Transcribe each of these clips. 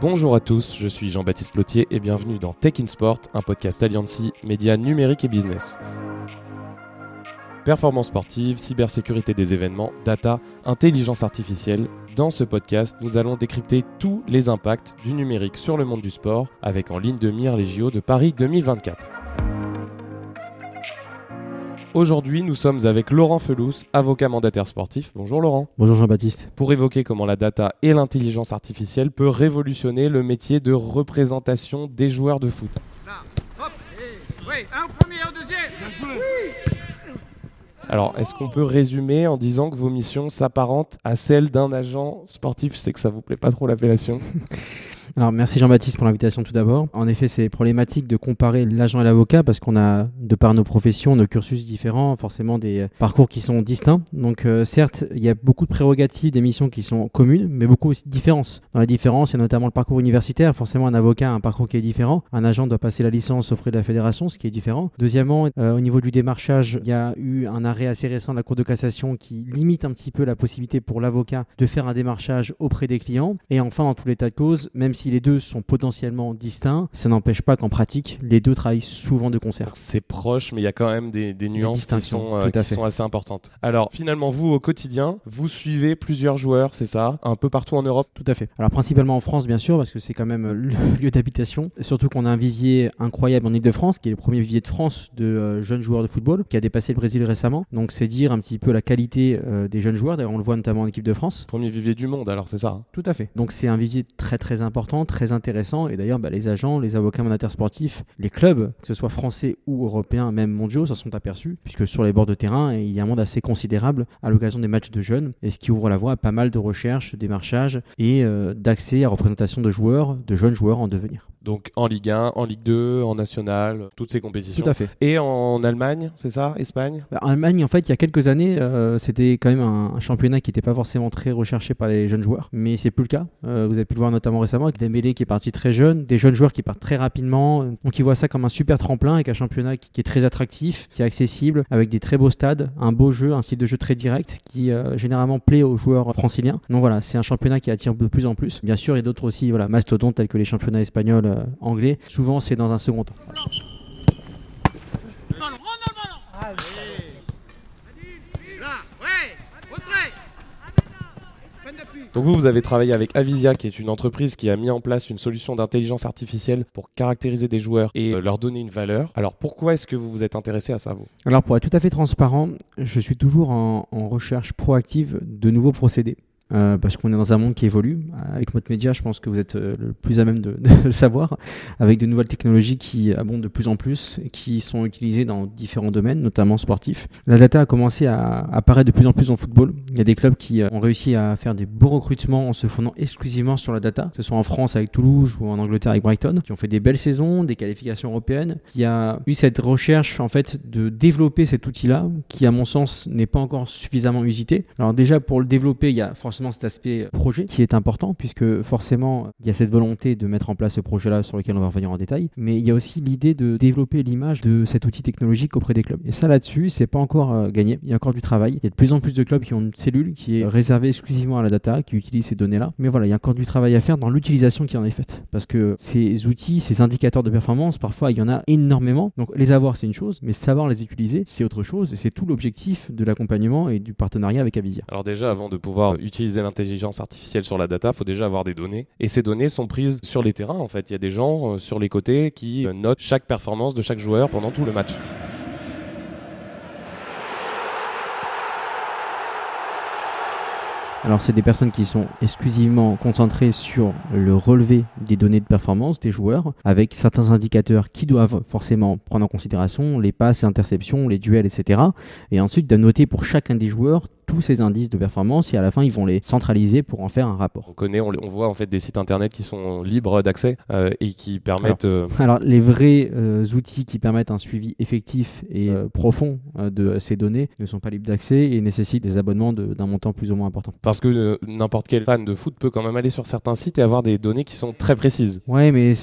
Bonjour à tous, je suis Jean-Baptiste Lotier et bienvenue dans Tech in Sport, un podcast Alliancy, médias numériques et business. Performance sportive, cybersécurité des événements, data, intelligence artificielle. Dans ce podcast, nous allons décrypter tous les impacts du numérique sur le monde du sport avec en ligne de mire les JO de Paris 2024. Aujourd'hui, nous sommes avec Laurent Felous, avocat mandataire sportif. Bonjour Laurent. Bonjour Jean-Baptiste. Pour évoquer comment la data et l'intelligence artificielle peut révolutionner le métier de représentation des joueurs de foot. Alors, est-ce qu'on peut résumer en disant que vos missions s'apparentent à celles d'un agent sportif? Je sais que ça vous plaît pas trop l'appellation. Alors merci Jean-Baptiste pour l'invitation tout d'abord. En effet, c'est problématique de comparer l'agent et l'avocat parce qu'on a, de par nos professions, nos cursus différents, forcément des euh, parcours qui sont distincts. Donc euh, certes, il y a beaucoup de prérogatives, des missions qui sont communes, mais beaucoup aussi de différences. Dans les différences, il y a notamment le parcours universitaire. Forcément, un avocat a un parcours qui est différent. Un agent doit passer la licence auprès de la fédération, ce qui est différent. Deuxièmement, euh, au niveau du démarchage, il y a eu un arrêt assez récent de la Cour de cassation qui limite un petit peu la possibilité pour l'avocat de faire un démarchage auprès des clients. Et enfin, dans tout l'état de cause, même si si les deux sont potentiellement distincts, ça n'empêche pas qu'en pratique, les deux travaillent souvent de concert. C'est proche, mais il y a quand même des, nuances qui, sont, euh, qui sont, assez importantes. Alors, finalement, vous, au quotidien, vous suivez plusieurs joueurs, c'est ça? Un peu partout en Europe? Tout à fait. Alors, principalement en France, bien sûr, parce que c'est quand même le lieu d'habitation. Surtout qu'on a un vivier incroyable en Ile-de-France, qui est le premier vivier de France de euh, jeunes joueurs de football, qui a dépassé le Brésil récemment. Donc, c'est dire un petit peu la qualité euh, des jeunes joueurs. D'ailleurs, on le voit notamment en équipe de France. Premier vivier du monde, alors c'est ça hein? Tout à fait. Donc, c'est un vivier très, très important très intéressant. Et d'ailleurs, bah, les agents, les avocats mandataires sportifs, les clubs, que ce soit français ou européens, même mondiaux, s'en sont aperçus, puisque sur les bords de terrain, il y a un monde assez considérable à l'occasion des matchs de jeunes, et ce qui ouvre la voie à pas mal de recherches, démarchages et euh, d'accès à représentation de joueurs, de jeunes joueurs en devenir. Donc en Ligue 1, en Ligue 2, en National, toutes ces compétitions. Tout à fait. Et en Allemagne, c'est ça Espagne? Bah, En Allemagne, en fait, il y a quelques années, euh, c'était quand même un, championnat qui n'était pas forcément très recherché par les jeunes joueurs. Mais c'est plus le cas. Euh, vous avez pu le voir notamment récemment avec Dembélé qui est parti très jeune, des jeunes joueurs qui partent très rapidement. Donc ils voient ça comme un super tremplin avec un championnat qui, est très attractif, qui est accessible, avec des très beaux stades, un beau jeu, un style de jeu très direct qui euh, généralement plaît aux joueurs franciliens. Donc voilà, c'est un championnat qui attire de plus en plus. Bien sûr, il y a d'autres aussi, voilà, mastodontes tels que les championnats espagnols, anglais. Souvent, c'est dans un second temps. Donc vous, vous avez travaillé avec Avisia, qui est une entreprise qui a mis en place une solution d'intelligence artificielle pour caractériser des joueurs et euh, leur donner une valeur. Alors pourquoi est-ce que vous vous êtes intéressé à ça, vous? Alors pour être tout à fait transparent, je suis toujours en recherche proactive de nouveaux procédés. Euh, parce qu'on est dans un monde qui évolue. Avec votre média, je pense que vous êtes euh, le plus à même de, le savoir, avec de nouvelles technologies qui abondent de plus en plus et qui sont utilisées dans différents domaines, notamment sportifs. La data a commencé à apparaître de plus en plus en football. Il y a des clubs qui euh, ont réussi à faire des beaux recrutements en se fondant exclusivement sur la data, que ce soit en France avec Toulouse ou en Angleterre avec Brighton, qui ont fait des belles saisons, des qualifications européennes, qui a eu cette recherche en fait de développer cet outil-là, qui à mon sens n'est pas encore suffisamment usité. Alors déjà pour le développer, il y a cet aspect projet qui est important puisque forcément il y a cette volonté de mettre en place ce projet-là sur lequel on va revenir en détail, mais il y a aussi l'idée de développer l'image de cet outil technologique auprès des clubs. Et ça là-dessus, c'est pas encore euh, gagné. Il y a encore du travail. Il y a de plus en plus de clubs qui ont une cellule qui est réservée exclusivement à la data, qui utilise ces données-là. Mais voilà, il y a encore du travail à faire dans l'utilisation qui en est faite. Parce que ces outils, ces indicateurs de performance, parfois il y en a énormément. Donc les avoir, c'est une chose, mais savoir les utiliser, c'est autre chose. Et c'est tout l'objectif de l'accompagnement et du partenariat avec Avisia. Alors déjà, avant de pouvoir utiliser utiliser l'intelligence artificielle sur la data, il faut déjà avoir des données. Et ces données sont prises sur les terrains, en fait. Il y a des gens euh, sur les côtés qui euh, notent chaque performance de chaque joueur pendant tout le match. Alors c'est des personnes qui sont exclusivement concentrées sur le relevé des données de performance des joueurs, avec certains indicateurs qui doivent forcément prendre en considération les passes et interceptions, les duels, etc. Et ensuite de noter pour chacun des joueurs tous ces indices de performance et à la fin ils vont les centraliser pour en faire un rapport. On connaît, on, voit en fait des sites internet qui sont libres d'accès euh, et qui permettent. Euh, alors, les vrais euh, outils qui permettent un suivi effectif et profond de ces données ne sont pas libres d'accès et nécessitent des abonnements d'un montant plus ou moins important. Parce que n'importe quel fan de foot peut quand même aller sur certains sites et avoir des données qui sont très précises. Ouais, mais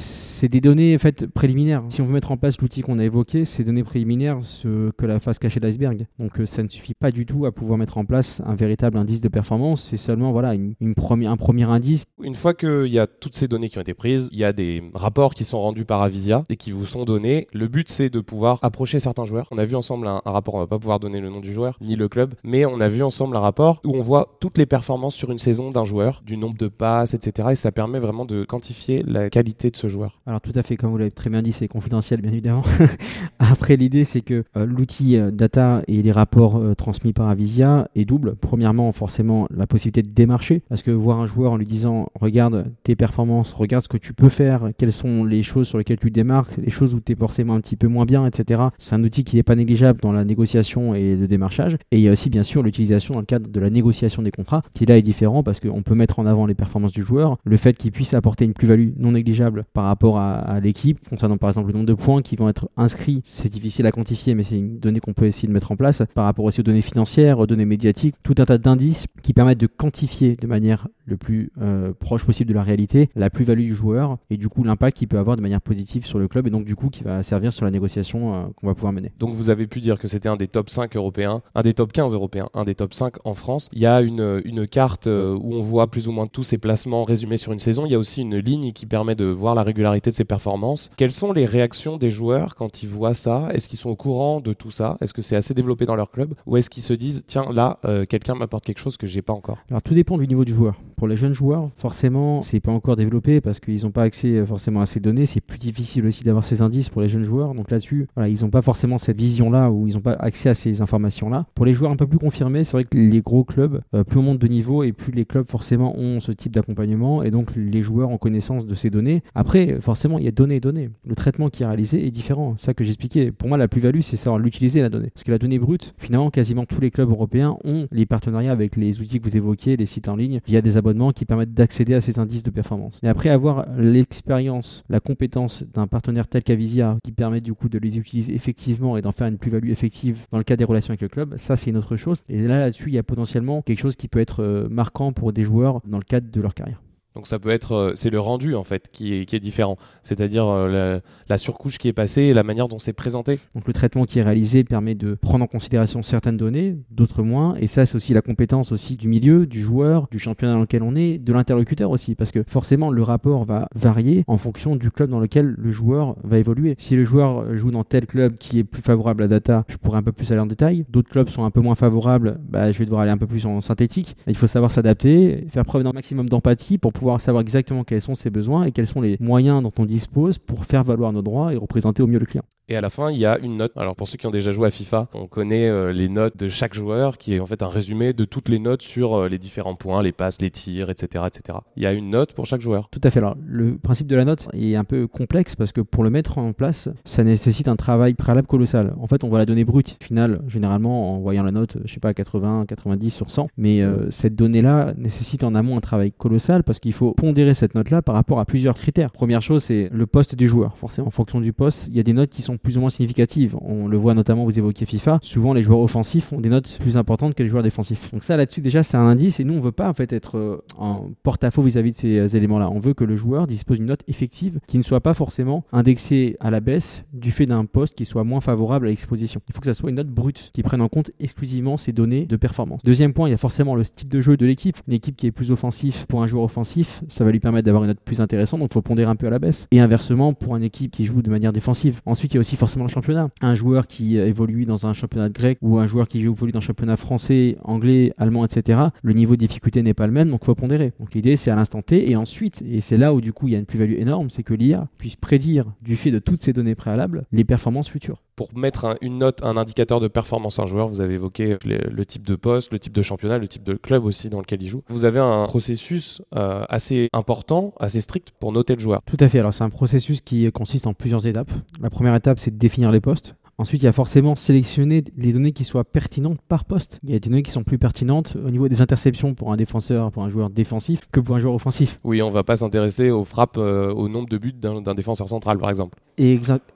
c'est des données en fait préliminaires. Si on veut mettre en place l'outil qu'on a évoqué, ces données préliminaires, ce que la face cachée de l'iceberg. Donc ça ne suffit pas du tout à pouvoir mettre en place un véritable indice de performance, c'est seulement voilà, un premier indice. Une fois qu'il y a toutes ces données qui ont été prises, il y a des rapports qui sont rendus par Avisia et qui vous sont donnés. Le but, c'est de pouvoir approcher certains joueurs. On a vu ensemble un, rapport, on va pas pouvoir donner le nom du joueur ni le club, mais on a vu ensemble un rapport où on voit toutes les performances sur une saison d'un joueur, du nombre de passes, etc. Et ça permet vraiment de quantifier la qualité de ce joueur. Alors tout à fait, comme vous l'avez très bien dit, c'est confidentiel bien évidemment. Après, l'idée, c'est que euh, l'outil euh, data et les rapports euh, transmis par Avisia est double. Premièrement, forcément, la possibilité de démarcher, parce que voir un joueur en lui disant regarde tes performances, regarde ce que tu peux faire, quelles sont les choses sur lesquelles tu démarques, les choses où tu es forcément un petit peu moins bien, etc. C'est un outil qui n'est pas négligeable dans la négociation et le démarchage. Et il y a aussi bien sûr l'utilisation dans le cadre de la négociation des contrats, qui là est différent parce qu'on peut mettre en avant les performances du joueur, le fait qu'il puisse apporter une plus-value non négligeable par rapport à, l'équipe, concernant par exemple le nombre de points qui vont être inscrits, c'est difficile à quantifier, mais c'est une donnée qu'on peut essayer de mettre en place, par rapport aussi aux données financières, aux données médiatiques, tout un tas d'indices qui permettent de quantifier de manière le plus euh, proche possible de la réalité la plus-value du joueur et du coup l'impact qu'il peut avoir de manière positive sur le club et donc du coup qui va servir sur la négociation euh, qu'on va pouvoir mener. Donc vous avez pu dire que c'était un des top 5 européens, un des top 15 européens, un des top 5 en France. Il y a une, carte euh, où on voit plus ou moins tous ses placements résumés sur une saison. Il y a aussi une ligne qui permet de voir la régularité de ses performances. Quelles sont les réactions des joueurs quand ils voient ça? Est-ce qu'ils sont au courant de tout ça? Est-ce que c'est assez développé dans leur club? Ou est-ce qu'ils se disent tiens là quelqu'un m'apporte quelque chose que j'ai pas encore? Alors tout dépend du niveau du joueur. Pour les jeunes joueurs, forcément, c'est pas encore développé parce qu'ils n'ont pas accès euh, forcément à ces données. C'est plus difficile aussi d'avoir ces indices pour les jeunes joueurs. Donc là-dessus, ils n'ont pas forcément cette vision-là ou ils n'ont pas accès à ces informations-là. Pour les joueurs un peu plus confirmés, c'est vrai que les gros clubs, euh, plus on monte de niveau et plus les clubs forcément ont ce type d'accompagnement et donc les joueurs ont connaissance de ces données. Après, forcément, il y a données et données. Le traitement qui est réalisé est différent. C'est ça que j'expliquais. Pour moi, la plus-value, c'est savoir l'utiliser la donnée. Parce que la donnée brute, finalement, quasiment tous les clubs européens ont les partenariats avec les outils que vous évoquiez, les sites en ligne, via des abonnements qui permettent d'accéder à ces indices de performance. Et après avoir l'expérience, la compétence d'un partenaire tel qu'Avisia qui permet du coup de les utiliser effectivement et d'en faire une plus-value effective dans le cas des relations avec le club, ça c'est une autre chose. Et là là-dessus, il y a potentiellement quelque chose qui peut être euh, marquant pour des joueurs dans le cadre de leur carrière. Donc ça peut être, euh, c'est le rendu en fait qui est, différent, c'est-à-dire euh, la, surcouche qui est passée et la manière dont c'est présenté. Donc le traitement qui est réalisé permet de prendre en considération certaines données, d'autres moins, et ça c'est aussi la compétence aussi du milieu, du joueur, du championnat dans lequel on est, de l'interlocuteur aussi, parce que forcément le rapport va varier en fonction du club dans lequel le joueur va évoluer. Si le joueur joue dans tel club qui est plus favorable à data, je pourrais un peu plus aller en détail. D'autres clubs sont un peu moins favorables, bah, je vais devoir aller un peu plus en synthétique. Il faut savoir s'adapter, faire preuve d'un maximum d'empathie pour pouvoir savoir exactement quels sont ses besoins et quels sont les moyens dont on dispose pour faire valoir nos droits et représenter au mieux le client. Et à la fin, il y a une note. Alors pour ceux qui ont déjà joué à FIFA, on connaît euh, les notes de chaque joueur, qui est en fait un résumé de toutes les notes sur euh, les différents points, les passes, les tirs, etc., etc. Il y a une note pour chaque joueur. Tout à fait. Alors le principe de la note est un peu complexe parce que pour le mettre en place, ça nécessite un travail préalable colossal. En fait, on voit la donnée brute finale généralement en voyant la note, je sais pas, 80, 90 sur 100. Mais euh, cette donnée-là nécessite en amont un travail colossal parce qu'il faut pondérer cette note-là par rapport à plusieurs critères. Première chose, c'est le poste du joueur. Forcément, en fonction du poste, il y a des notes qui sont plus ou moins significatives. On le voit notamment, vous évoquiez FIFA, souvent les joueurs offensifs ont des notes plus importantes que les joueurs défensifs. Donc ça, là-dessus, déjà, c'est un indice et nous, on veut pas en fait être euh, en porte-à-faux vis-à-vis de ces euh, éléments-là. On veut que le joueur dispose d'une note effective qui ne soit pas forcément indexée à la baisse du fait d'un poste qui soit moins favorable à l'exposition. Il faut que ça soit une note brute qui prenne en compte exclusivement ces données de performance. Deuxième point, il y a forcément le style de jeu de l'équipe. Une équipe qui est plus offensif pour un joueur offensif, ça va lui permettre d'avoir une note plus intéressante, donc il faut pondérer un peu à la baisse. Et inversement, pour une équipe qui joue de manière défensive. Ensuite, il y a aussi forcément le championnat. Un joueur qui évolue dans un championnat grec ou un joueur qui évolue dans un championnat français, anglais, allemand, etc., le niveau de difficulté n'est pas le même, donc il faut pondérer. Donc l'idée, c'est à l'instant T, et ensuite, et c'est là où du coup il y a une plus-value énorme, c'est que l'IA puisse prédire, du fait de toutes ces données préalables, les performances futures pour mettre une note, un indicateur de performance à un joueur, vous avez évoqué le, type de poste, le type de championnat, le type de club aussi dans lequel il joue. Vous avez un processus euh, assez important, assez strict pour noter le joueur. Tout à fait. Alors c'est un processus qui consiste en plusieurs étapes. La première étape, c'est de définir les postes. Ensuite, il y a forcément sélectionner les données qui soient pertinentes par poste. Il y a des données qui sont plus pertinentes au niveau des interceptions pour un défenseur, pour un joueur défensif, que pour un joueur offensif. Oui, on va pas s'intéresser aux frappes, euh, au nombre de buts d'un défenseur central, par exemple.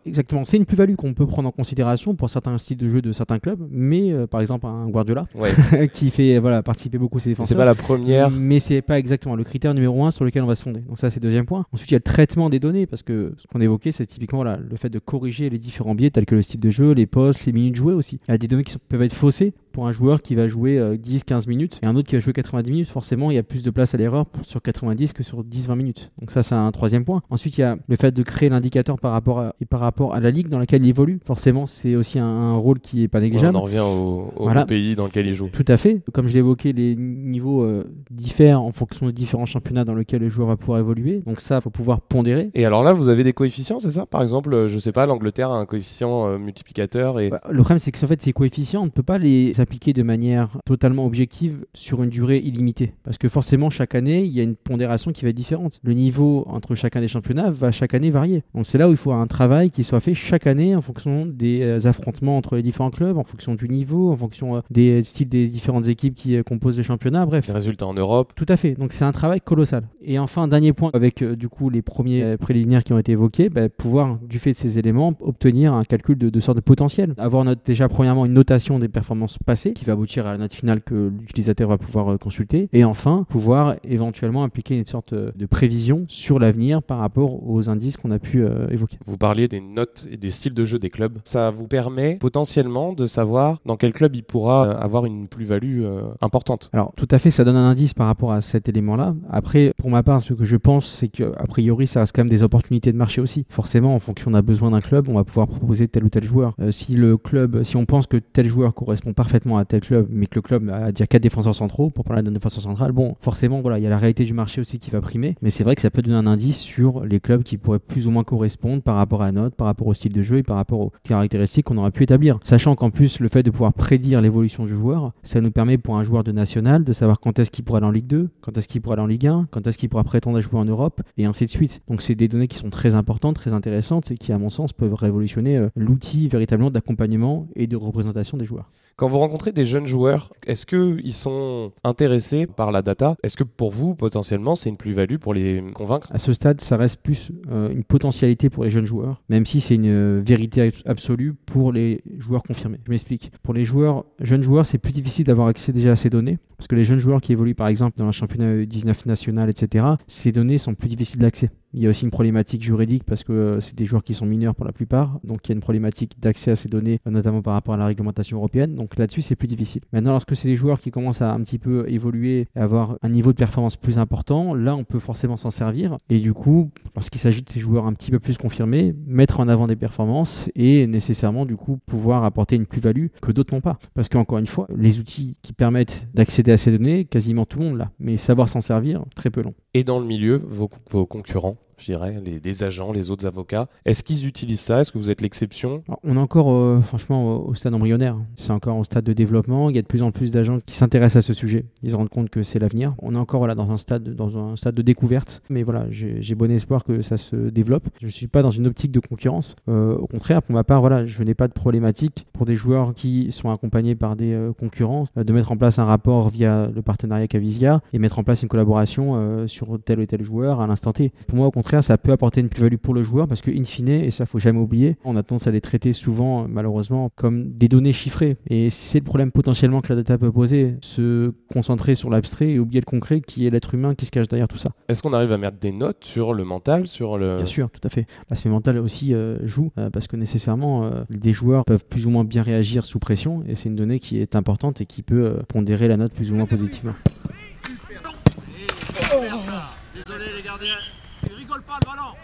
exactement. C'est une plus-value qu'on peut prendre en considération pour certains styles de jeu de certains clubs, mais euh, par exemple un Guardiola, qui fait voilà, participer beaucoup ses défenseurs. C'est pas la première. Mais c'est pas exactement le critère numéro un sur lequel on va se fonder. Donc ça, c'est le deuxième point. Ensuite, il y a le traitement des données, parce que ce qu'on évoquait, c'est typiquement le fait de corriger les différents biais tels que le style de jeu, les postes, les minutes jouées aussi. Il y a des données qui peuvent être faussées pour un joueur qui va jouer 10-15 minutes et un autre qui va jouer 90 minutes. Forcément, il y a plus de place à l'erreur sur 90 que sur 10-20 minutes. Donc ça, c'est un troisième point. Ensuite, il y a le fait de créer l'indicateur par rapport à, et par rapport à la ligue dans laquelle il évolue. Forcément, c'est aussi un, rôle qui est pas négligeable. on en revient au, pays dans lequel il joue. Tout à fait. Comme je l'ai évoqué, les niveaux euh, diffèrent en fonction des différents championnats dans lesquels le joueur va pouvoir évoluer. Donc ça, il faut pouvoir pondérer. Et alors là, vous avez des coefficients, c'est ça? Par exemple, euh, je sais pas, l'Angleterre a un coefficient euh, multiplicateur. Et... Bah, le problème, c'est que en fait, ces coefficients, on ne peut pas les appliquer de manière totalement objective sur une durée illimitée. Parce que forcément, chaque année, il y a une pondération qui va être différente. Le niveau entre chacun des championnats va chaque année varier. Donc c'est là où il faut un travail qui soit fait chaque année en fonction des affrontements entre les différents clubs, en fonction du niveau, en fonction des styles des différentes équipes qui composent le championnat. Bref. Les résultats en Europe. Tout à fait. Donc c'est un travail colossal. Et enfin, dernier point, avec euh, du coup les premiers euh, préliminaires qui ont été évoqués, bah, pouvoir, du fait de ces éléments, obtenir un calcul de, de sorte de potentiel. Avoir notre, déjà premièrement une notation des performances passées qui va aboutir à la note finale que l'utilisateur va pouvoir euh, consulter. Et enfin, pouvoir éventuellement appliquer une sorte de prévision sur l'avenir par rapport aux indices qu'on a pu évoquer. Vous parliez des notes et des styles de jeu des clubs. Ça vous permet potentiellement de savoir dans quel club il pourra avoir une plus-value importante. Alors tout à fait, ça donne un indice par rapport à cet élément-là. Après, pour ma part, ce que je pense, c'est qu'a priori, ça reste quand même des opportunités de marché aussi. Forcément, en fonction d'un besoin d'un club, on va pouvoir proposer tel ou tel joueur. Euh, si le club, si on pense que tel joueur correspond parfaitement à tel club, mais que le club a déjà quatre défenseurs centraux, pour parler d'un défenseur central, bon, forcément, voilà, il y a la réalité du marché aussi qui va primer. Mais c'est vrai que ça peut donner un indice sur les clubs qui pourraient plus ou moins correspondre par rapport à la note, par rapport au style de jeu et par rapport aux caractéristiques qu'on aurait pu établir. Sachant qu'en plus, le fait de pouvoir prédire l'évolution du joueur, ça nous permet pour un joueur de national de savoir quand est-ce qu'il pourra aller en Ligue 2, quand est-ce qu'il pourra aller en Ligue 1, quand est-ce qu'il pourra prétendre à jouer en Europe, et ainsi de suite. Donc c'est des données qui sont très importantes, très intéressantes, et qui, à mon sens, peuvent révolutionner euh, l'outil véritablement d'accompagnement et de représentation des joueurs. Quand vous rencontrez des jeunes joueurs, est-ce qu'ils sont intéressés par la data? Est-ce que pour vous, potentiellement, c'est une plus-value pour les convaincre? À ce stade, ça reste plus euh, une potentialité pour les jeunes joueurs, même si c'est une euh, vérité absolue pour les joueurs confirmés. Je m'explique. Pour les joueurs, jeunes joueurs, c'est plus difficile d'avoir accès déjà à ces données, parce que les jeunes joueurs qui évoluent par exemple dans un championnat 19 national, etc., ces données sont plus difficiles d'accès. Il y a aussi une problématique juridique parce que euh, c'est des joueurs qui sont mineurs pour la plupart, donc il y a une problématique d'accès à ces données, notamment par rapport à la réglementation européenne. Donc là-dessus, c'est plus difficile. Maintenant, lorsque c'est des joueurs qui commencent à un petit peu évoluer, et avoir un niveau de performance plus important, là, on peut forcément s'en servir. Et du coup, lorsqu'il s'agit de ces joueurs un petit peu plus confirmés, mettre en avant des performances et nécessairement, du coup, pouvoir apporter une plus-value que d'autres n'ont pas. Parce qu'encore une fois, les outils qui permettent d'accéder à ces données, quasiment tout le monde l'a. Mais savoir s'en servir, très peu long. Et dans le milieu, vos concurrents? Je dirais, les, agents, les autres avocats. Est-ce qu'ils utilisent ça? Est-ce que vous êtes l'exception? On est encore, euh, franchement, au, stade embryonnaire. C'est encore au stade de développement. Il y a de plus en plus d'agents qui s'intéressent à ce sujet. Ils se rendent compte que c'est l'avenir. On est encore voilà, dans, un stade, dans un stade de découverte. Mais voilà, j'ai bon espoir que ça se développe. Je ne suis pas dans une optique de concurrence. Euh, au contraire, pour ma part, voilà, je n'ai pas de problématique pour des joueurs qui sont accompagnés par des euh, concurrents de mettre en place un rapport via le partenariat Cavisia et mettre en place une collaboration sur tel ou tel joueur à l'instant T. Pour moi, au contraire, ça peut apporter une plus-value pour le joueur parce que, in fine, et ça faut jamais oublier, on a tendance à les traiter souvent, malheureusement, comme des données chiffrées. Et c'est le problème potentiellement que la data peut poser, se concentrer sur l'abstrait et oublier le concret qui est l'être humain qui se cache derrière tout ça. Est-ce qu'on arrive à mettre des notes sur le mental, sur le... Bien sûr, tout à fait. L'aspect mental aussi euh, joue euh, parce que nécessairement, euh, des joueurs peuvent plus ou moins bien réagir sous pression et c'est une donnée qui est importante et qui peut pondérer la note plus ou moins positivement. Désolé les gardiens. Il rigole pas le ballon.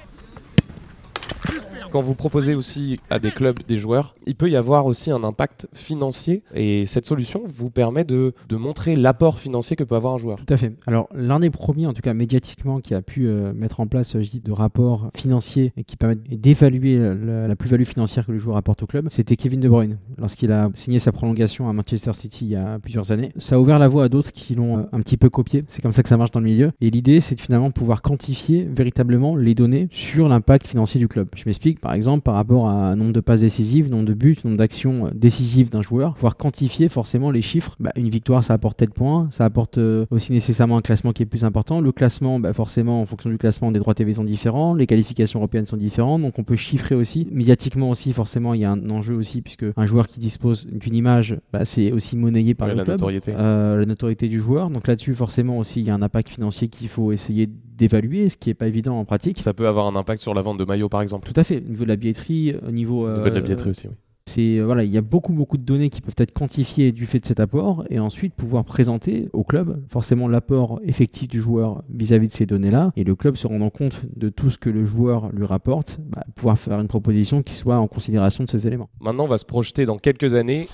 Quand vous proposez aussi à des clubs des joueurs, il peut y avoir aussi un impact financier et cette solution vous permet de, de montrer l'apport financier que peut avoir un joueur. Tout à fait. Alors l'un des premiers, en tout cas médiatiquement, qui a pu euh, mettre en place dis, de rapports financiers et qui permettent d'évaluer la, plus-value financière que le joueur apporte au club, c'était Kevin De Bruyne lorsqu'il a signé sa prolongation à Manchester City il y a plusieurs années. Ça a ouvert la voie à d'autres qui l'ont euh, un petit peu copié. C'est comme ça que ça marche dans le milieu. Et l'idée, c'est de finalement pouvoir quantifier véritablement les données sur l'impact financier du club. Je m'explique par exemple, par rapport à un nombre de passes décisives, nombre de buts, nombre d'actions euh, décisives d'un joueur, pouvoir quantifier forcément les chiffres. Bah, une victoire, ça apporte tel point, ça apporte euh, aussi nécessairement un classement qui est plus important. Le classement, bah, forcément, en fonction du classement, des droits TV sont différents, les qualifications européennes sont différentes, donc on peut chiffrer aussi. Médiatiquement aussi, forcément, il y a un enjeu aussi, puisque un joueur qui dispose d'une image, bah, c'est aussi monnayé par le la club, notoriété. Euh, la notoriété du joueur. Donc là-dessus, forcément aussi, il y a un impact financier qu'il faut essayer d'évaluer, ce qui n'est pas évident en pratique. Ça peut avoir un impact sur la vente de maillots, par exemple. Tout à fait. Au niveau de la billetterie, au niveau. de la billetterie aussi, oui C'est euh, voilà, il y a beaucoup beaucoup de données qui peuvent être quantifiées du fait de cet apport et ensuite pouvoir présenter au club forcément l'apport effectif du joueur vis-à-vis de ces données-là et le club se rendant compte de tout ce que le joueur lui rapporte, bah, pouvoir faire une proposition qui soit en considération de ces éléments. Maintenant, on va se projeter dans quelques années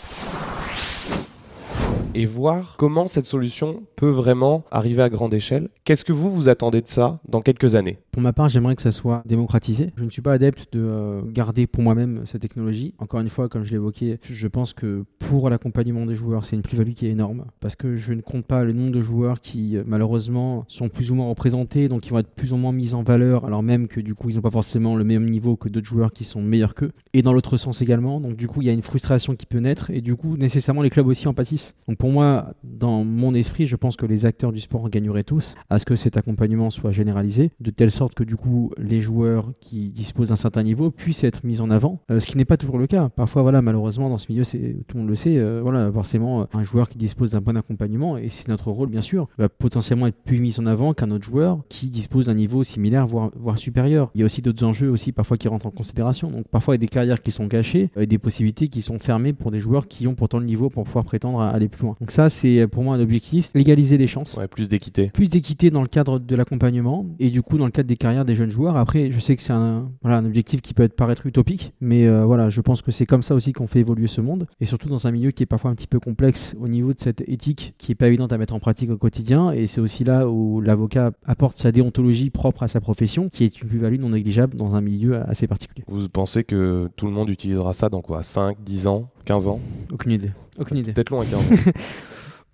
et voir comment cette solution peut vraiment arriver à grande échelle. Qu'est-ce que vous vous attendez de ça dans quelques années? Pour ma part, j'aimerais que ça soit démocratisé. Je ne suis pas adepte de euh, garder pour moi-même cette technologie. Encore une fois, comme je l'évoquais, je pense que pour l'accompagnement des joueurs, c'est une plus-value qui est énorme parce que je ne compte pas le nombre de joueurs qui euh, malheureusement sont plus ou moins représentés, donc ils vont être plus ou moins mis en valeur, alors même que du coup ils n'ont pas forcément le même niveau que d'autres joueurs qui sont meilleurs qu'eux. Et dans l'autre sens également, donc du coup il y a une frustration qui peut naître et du coup nécessairement les clubs aussi en pâtissent. Moi, dans mon esprit, je pense que les acteurs du sport gagneraient tous à ce que cet accompagnement soit généralisé, de telle sorte que du coup, les joueurs qui disposent d'un certain niveau puissent être mis en avant, euh, ce qui n'est pas toujours le cas. Parfois, voilà, malheureusement, dans ce milieu, tout le monde le sait, euh, voilà, forcément, un joueur qui dispose d'un bon accompagnement, et c'est notre rôle, bien sûr, va potentiellement être plus mis en avant qu'un autre joueur qui dispose d'un niveau similaire, voire, voire supérieur. Il y a aussi d'autres enjeux aussi, parfois, qui rentrent en considération. Donc, parfois, il y a des carrières qui sont cachées, et des possibilités qui sont fermées pour des joueurs qui ont pourtant le niveau pour pouvoir prétendre à aller plus loin. Donc ça, c'est pour moi un objectif, légaliser les chances. Ouais, plus d'équité. Plus d'équité dans le cadre de l'accompagnement et du coup dans le cadre des carrières des jeunes joueurs. Après, je sais que c'est un, voilà, un objectif qui peut être paraître utopique, mais euh, voilà, je pense que c'est comme ça aussi qu'on fait évoluer ce monde et surtout dans un milieu qui est parfois un petit peu complexe au niveau de cette éthique qui est pas évidente à mettre en pratique au quotidien et c'est aussi là où l'avocat apporte sa déontologie propre à sa profession qui est une plus-value non négligeable dans un milieu assez particulier. Vous pensez que tout le monde utilisera ça dans quoi? 5, 10 ans? 15 ans Aucune idée. Aucune idée. Peut-être loin 15 ans.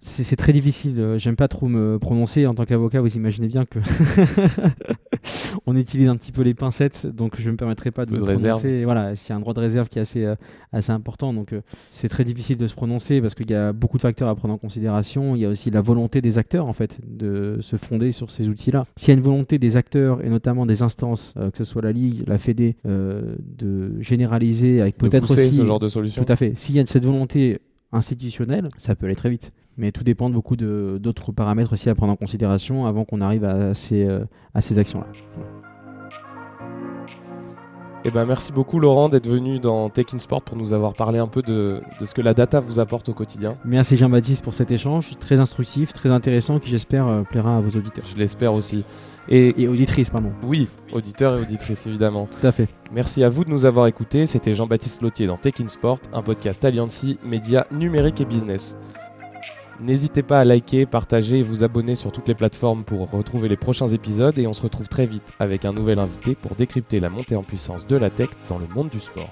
c'est très difficile. Euh, j'aime pas trop me prononcer en tant qu'avocat. Vous imaginez bien que on utilise un petit peu les pincettes, donc je me permettrai pas de me prononcer. Réserve. Voilà, c'est un droit de réserve qui est assez euh, assez important, donc euh, c'est très difficile de se prononcer parce qu'il y a beaucoup de facteurs à prendre en considération. Il y a aussi la volonté des acteurs en fait de se fonder sur ces outils-là. S'il y a une volonté des acteurs et notamment des instances, que ce soit la ligue, la Fédé, de généraliser avec peut-être aussi ce genre de solution. Tout à fait. S'il y a cette volonté institutionnelle, ça peut aller très vite. Mais tout dépend de beaucoup d'autres paramètres aussi à prendre en considération avant qu'on arrive à ces, euh, à ces actions-là. Eh ben, merci beaucoup Laurent d'être venu dans Tech in Sport pour nous avoir parlé un peu de, de ce que la data vous apporte au quotidien. Merci Jean-Baptiste pour cet échange très instructif, très intéressant qui j'espère euh, plaira à vos auditeurs. Je l'espère aussi. Et, et, auditrices, pardon. Oui, auditeurs et auditrices évidemment. Tout à fait. Merci à vous de nous avoir écoutés. C'était Jean-Baptiste Lotier dans Tech in Sport, un podcast Alliancy, médias numériques et business. N'hésitez pas à liker, partager et vous abonner sur toutes les plateformes pour retrouver les prochains épisodes et on se retrouve très vite avec un nouvel invité pour décrypter la montée en puissance de la tech dans le monde du sport.